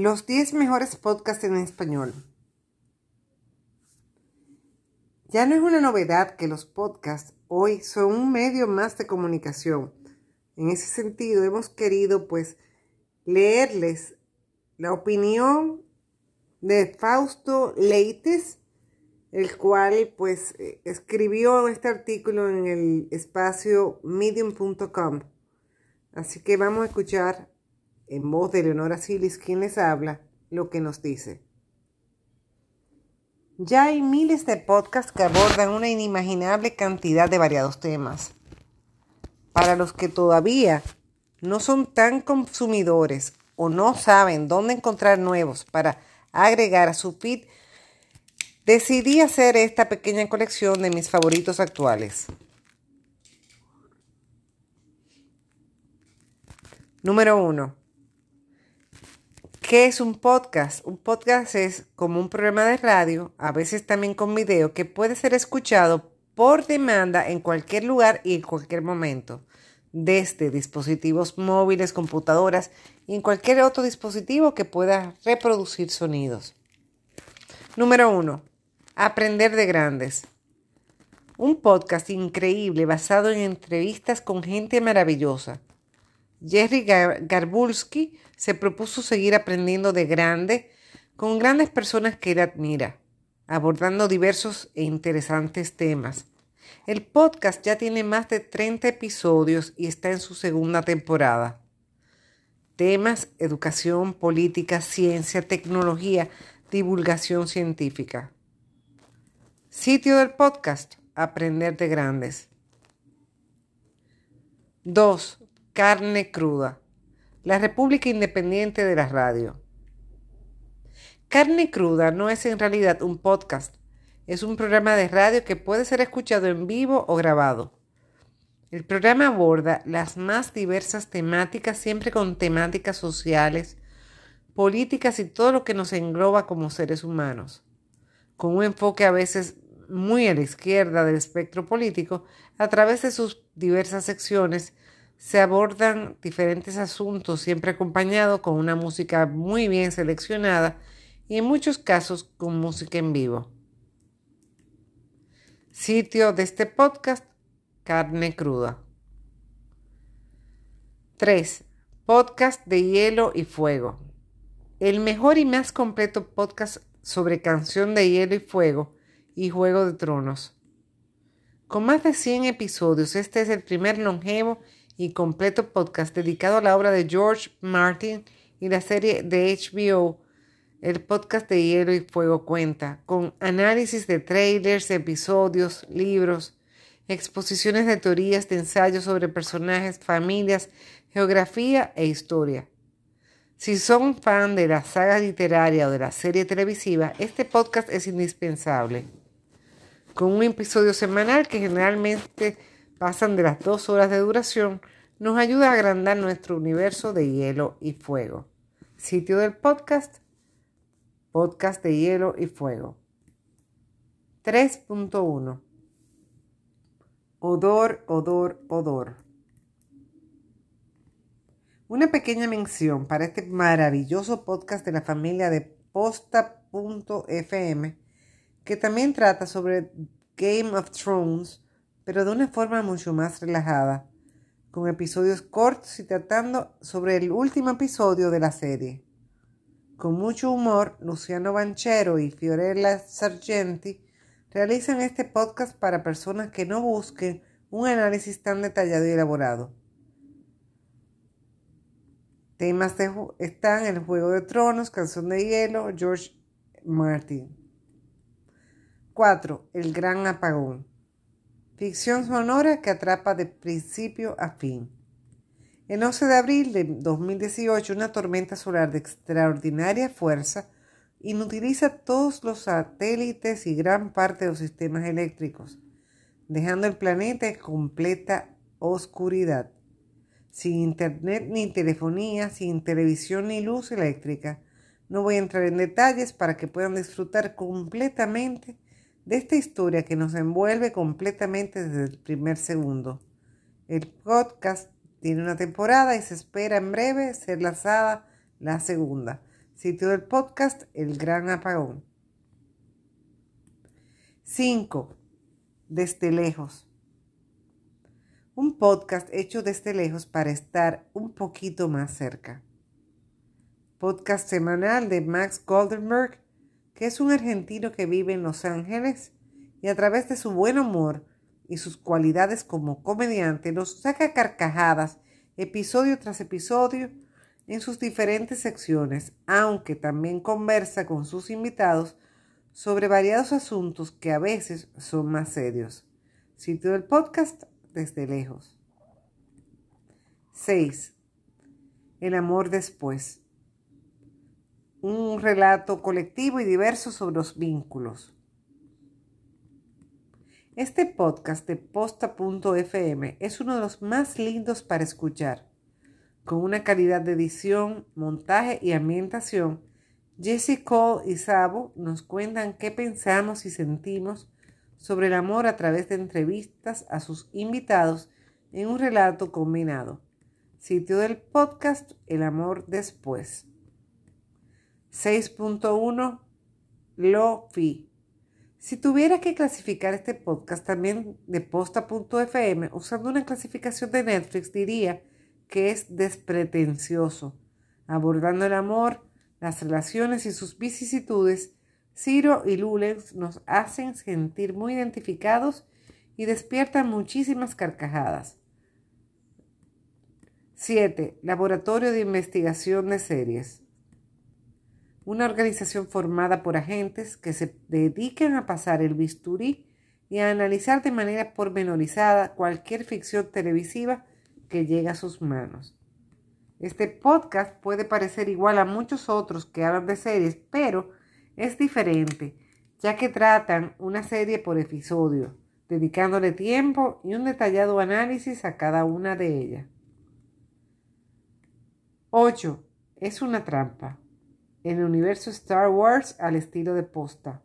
Los 10 mejores podcasts en español. Ya no es una novedad que los podcasts hoy son un medio más de comunicación. En ese sentido, hemos querido pues leerles la opinión de Fausto Leites, el cual pues escribió este artículo en el espacio medium.com. Así que vamos a escuchar en voz de Leonora Silis, quien les habla, lo que nos dice. Ya hay miles de podcasts que abordan una inimaginable cantidad de variados temas. Para los que todavía no son tan consumidores o no saben dónde encontrar nuevos para agregar a su feed, decidí hacer esta pequeña colección de mis favoritos actuales. Número 1. ¿Qué es un podcast? Un podcast es como un programa de radio, a veces también con video, que puede ser escuchado por demanda en cualquier lugar y en cualquier momento, desde dispositivos móviles, computadoras y en cualquier otro dispositivo que pueda reproducir sonidos. Número 1. Aprender de grandes. Un podcast increíble basado en entrevistas con gente maravillosa Jerry Garbulski se propuso seguir aprendiendo de grande con grandes personas que él admira, abordando diversos e interesantes temas. El podcast ya tiene más de 30 episodios y está en su segunda temporada. Temas, educación, política, ciencia, tecnología, divulgación científica. Sitio del podcast, Aprender de Grandes. 2. Carne Cruda, la República Independiente de la Radio. Carne Cruda no es en realidad un podcast, es un programa de radio que puede ser escuchado en vivo o grabado. El programa aborda las más diversas temáticas, siempre con temáticas sociales, políticas y todo lo que nos engloba como seres humanos, con un enfoque a veces muy a la izquierda del espectro político a través de sus diversas secciones se abordan diferentes asuntos, siempre acompañado con una música muy bien seleccionada y en muchos casos con música en vivo. Sitio de este podcast, Carne Cruda. 3. Podcast de Hielo y Fuego. El mejor y más completo podcast sobre canción de hielo y fuego y Juego de Tronos. Con más de 100 episodios, este es el primer longevo completo podcast dedicado a la obra de George Martin y la serie de HBO, el podcast de Hielo y Fuego cuenta, con análisis de trailers, episodios, libros, exposiciones de teorías de ensayos sobre personajes, familias, geografía e historia. Si son fan de la saga literaria o de la serie televisiva, este podcast es indispensable. Con un episodio semanal que generalmente pasan de las dos horas de duración, nos ayuda a agrandar nuestro universo de hielo y fuego. Sitio del podcast, podcast de hielo y fuego. 3.1 Odor, odor, odor. Una pequeña mención para este maravilloso podcast de la familia de posta.fm que también trata sobre Game of Thrones pero de una forma mucho más relajada, con episodios cortos y tratando sobre el último episodio de la serie. Con mucho humor, Luciano Banchero y Fiorella Sargenti realizan este podcast para personas que no busquen un análisis tan detallado y elaborado. Temas están El Juego de Tronos, Canción de Hielo, George Martin. 4. El Gran Apagón. Ficción sonora que atrapa de principio a fin. El 11 de abril de 2018, una tormenta solar de extraordinaria fuerza inutiliza todos los satélites y gran parte de los sistemas eléctricos, dejando el planeta en completa oscuridad, sin internet ni telefonía, sin televisión ni luz eléctrica. No voy a entrar en detalles para que puedan disfrutar completamente de esta historia que nos envuelve completamente desde el primer segundo. El podcast tiene una temporada y se espera en breve ser lanzada la segunda. Sitio del podcast El Gran Apagón. 5. Desde lejos. Un podcast hecho desde lejos para estar un poquito más cerca. Podcast semanal de Max Goldenberg, que es un argentino que vive en Los Ángeles y a través de su buen humor y sus cualidades como comediante nos saca carcajadas episodio tras episodio en sus diferentes secciones, aunque también conversa con sus invitados sobre variados asuntos que a veces son más serios. Sitio del podcast desde lejos. 6. El amor después. Un relato colectivo y diverso sobre los vínculos. Este podcast de posta.fm es uno de los más lindos para escuchar. Con una calidad de edición, montaje y ambientación, Jesse Cole y Sabo nos cuentan qué pensamos y sentimos sobre el amor a través de entrevistas a sus invitados en un relato combinado. Sitio del podcast El amor después. 6.1 Lo-Fi si tuviera que clasificar este podcast también de posta.fm usando una clasificación de Netflix, diría que es despretencioso. Abordando el amor, las relaciones y sus vicisitudes, Ciro y Lulens nos hacen sentir muy identificados y despiertan muchísimas carcajadas. 7. Laboratorio de Investigación de Series una organización formada por agentes que se dedican a pasar el bisturí y a analizar de manera pormenorizada cualquier ficción televisiva que llegue a sus manos. Este podcast puede parecer igual a muchos otros que hablan de series, pero es diferente, ya que tratan una serie por episodio, dedicándole tiempo y un detallado análisis a cada una de ellas. 8. Es una trampa en el universo Star Wars al estilo de posta.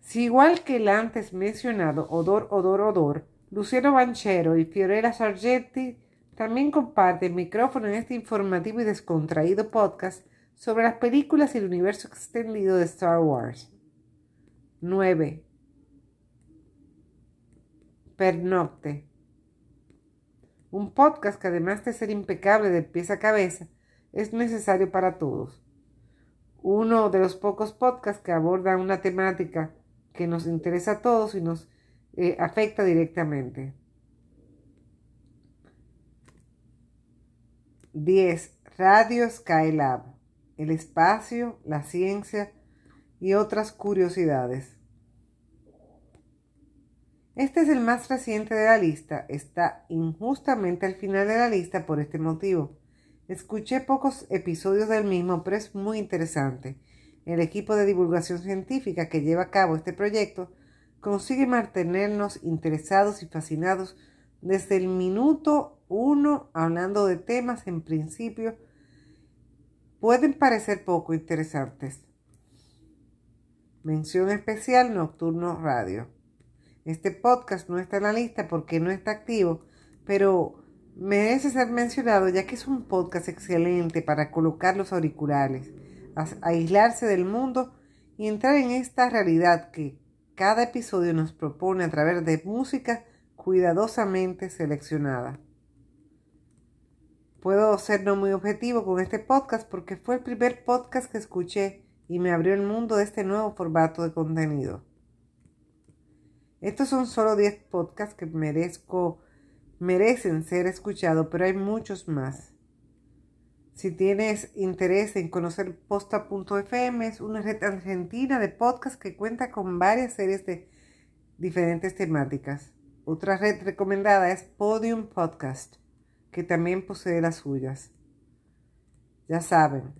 Si igual que el antes mencionado Odor, Odor, Odor, Luciano Banchero y Fiorella Sargenti también comparten micrófono en este informativo y descontraído podcast sobre las películas y el universo extendido de Star Wars. 9. Pernocte un podcast que además de ser impecable de pies a cabeza, es necesario para todos. Uno de los pocos podcasts que abordan una temática que nos interesa a todos y nos eh, afecta directamente. 10. Radio Skylab. El espacio, la ciencia y otras curiosidades. Este es el más reciente de la lista, está injustamente al final de la lista por este motivo. Escuché pocos episodios del mismo, pero es muy interesante. El equipo de divulgación científica que lleva a cabo este proyecto consigue mantenernos interesados y fascinados desde el minuto uno hablando de temas en principio pueden parecer poco interesantes. Mención especial Nocturno Radio. Este podcast no está en la lista porque no está activo, pero merece ser mencionado ya que es un podcast excelente para colocar los auriculares, aislarse del mundo y entrar en esta realidad que cada episodio nos propone a través de música cuidadosamente seleccionada. Puedo ser no muy objetivo con este podcast porque fue el primer podcast que escuché y me abrió el mundo de este nuevo formato de contenido. Estos son solo 10 podcasts que merezco, merecen ser escuchados, pero hay muchos más. Si tienes interés en conocer posta.fm, es una red argentina de podcasts que cuenta con varias series de diferentes temáticas. Otra red recomendada es Podium Podcast, que también posee las suyas. Ya saben,